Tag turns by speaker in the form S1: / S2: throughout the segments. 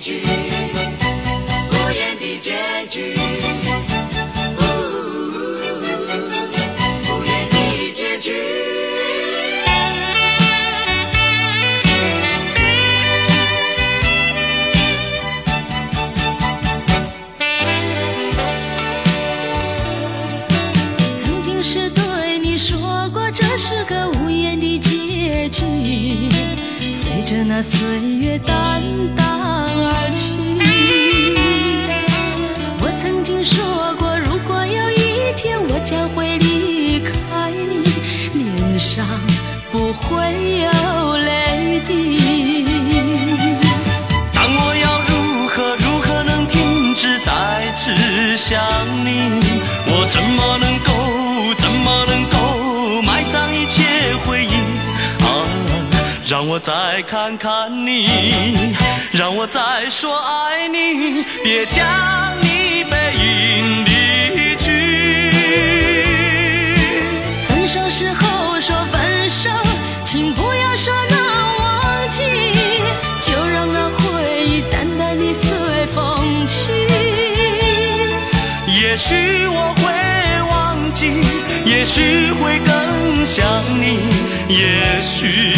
S1: 局，无言的结局，无言的结局。
S2: 曾经是对你说过，这是个无言的结局，随着那岁月淡淡
S3: 想你？我怎么能够怎么能够埋葬一切回忆啊？让我再看看你，让我再说爱你，别将许我会忘记，也许会更想你，也许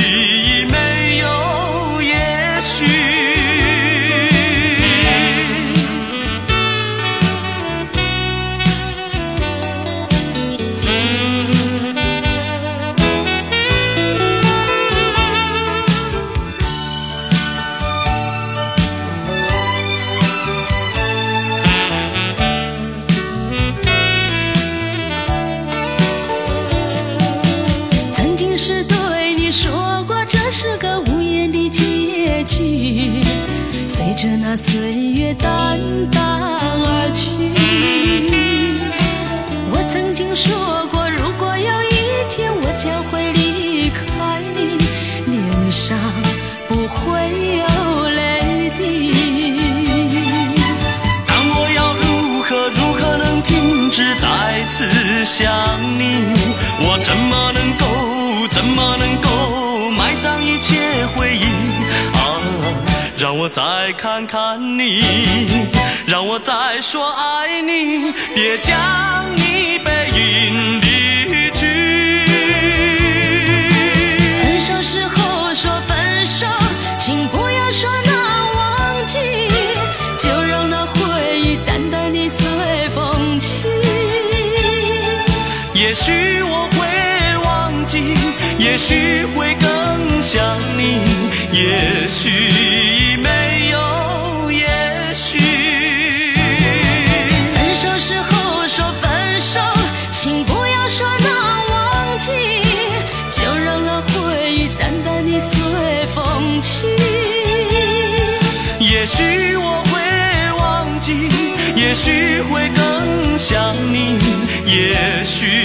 S2: 着那岁月淡淡而去。我曾经说过，如果有一天我将会离开你，脸上不会有泪滴。
S3: 但我要如何如何能停止再次想你？我怎么我再看看你，让我再说爱你，别将你背影离去。
S2: 分手时候说分手，请不要说那忘记，就让那回忆淡淡的随风去。
S3: 也许我会忘记，也许会更想你，也许会更想你，也许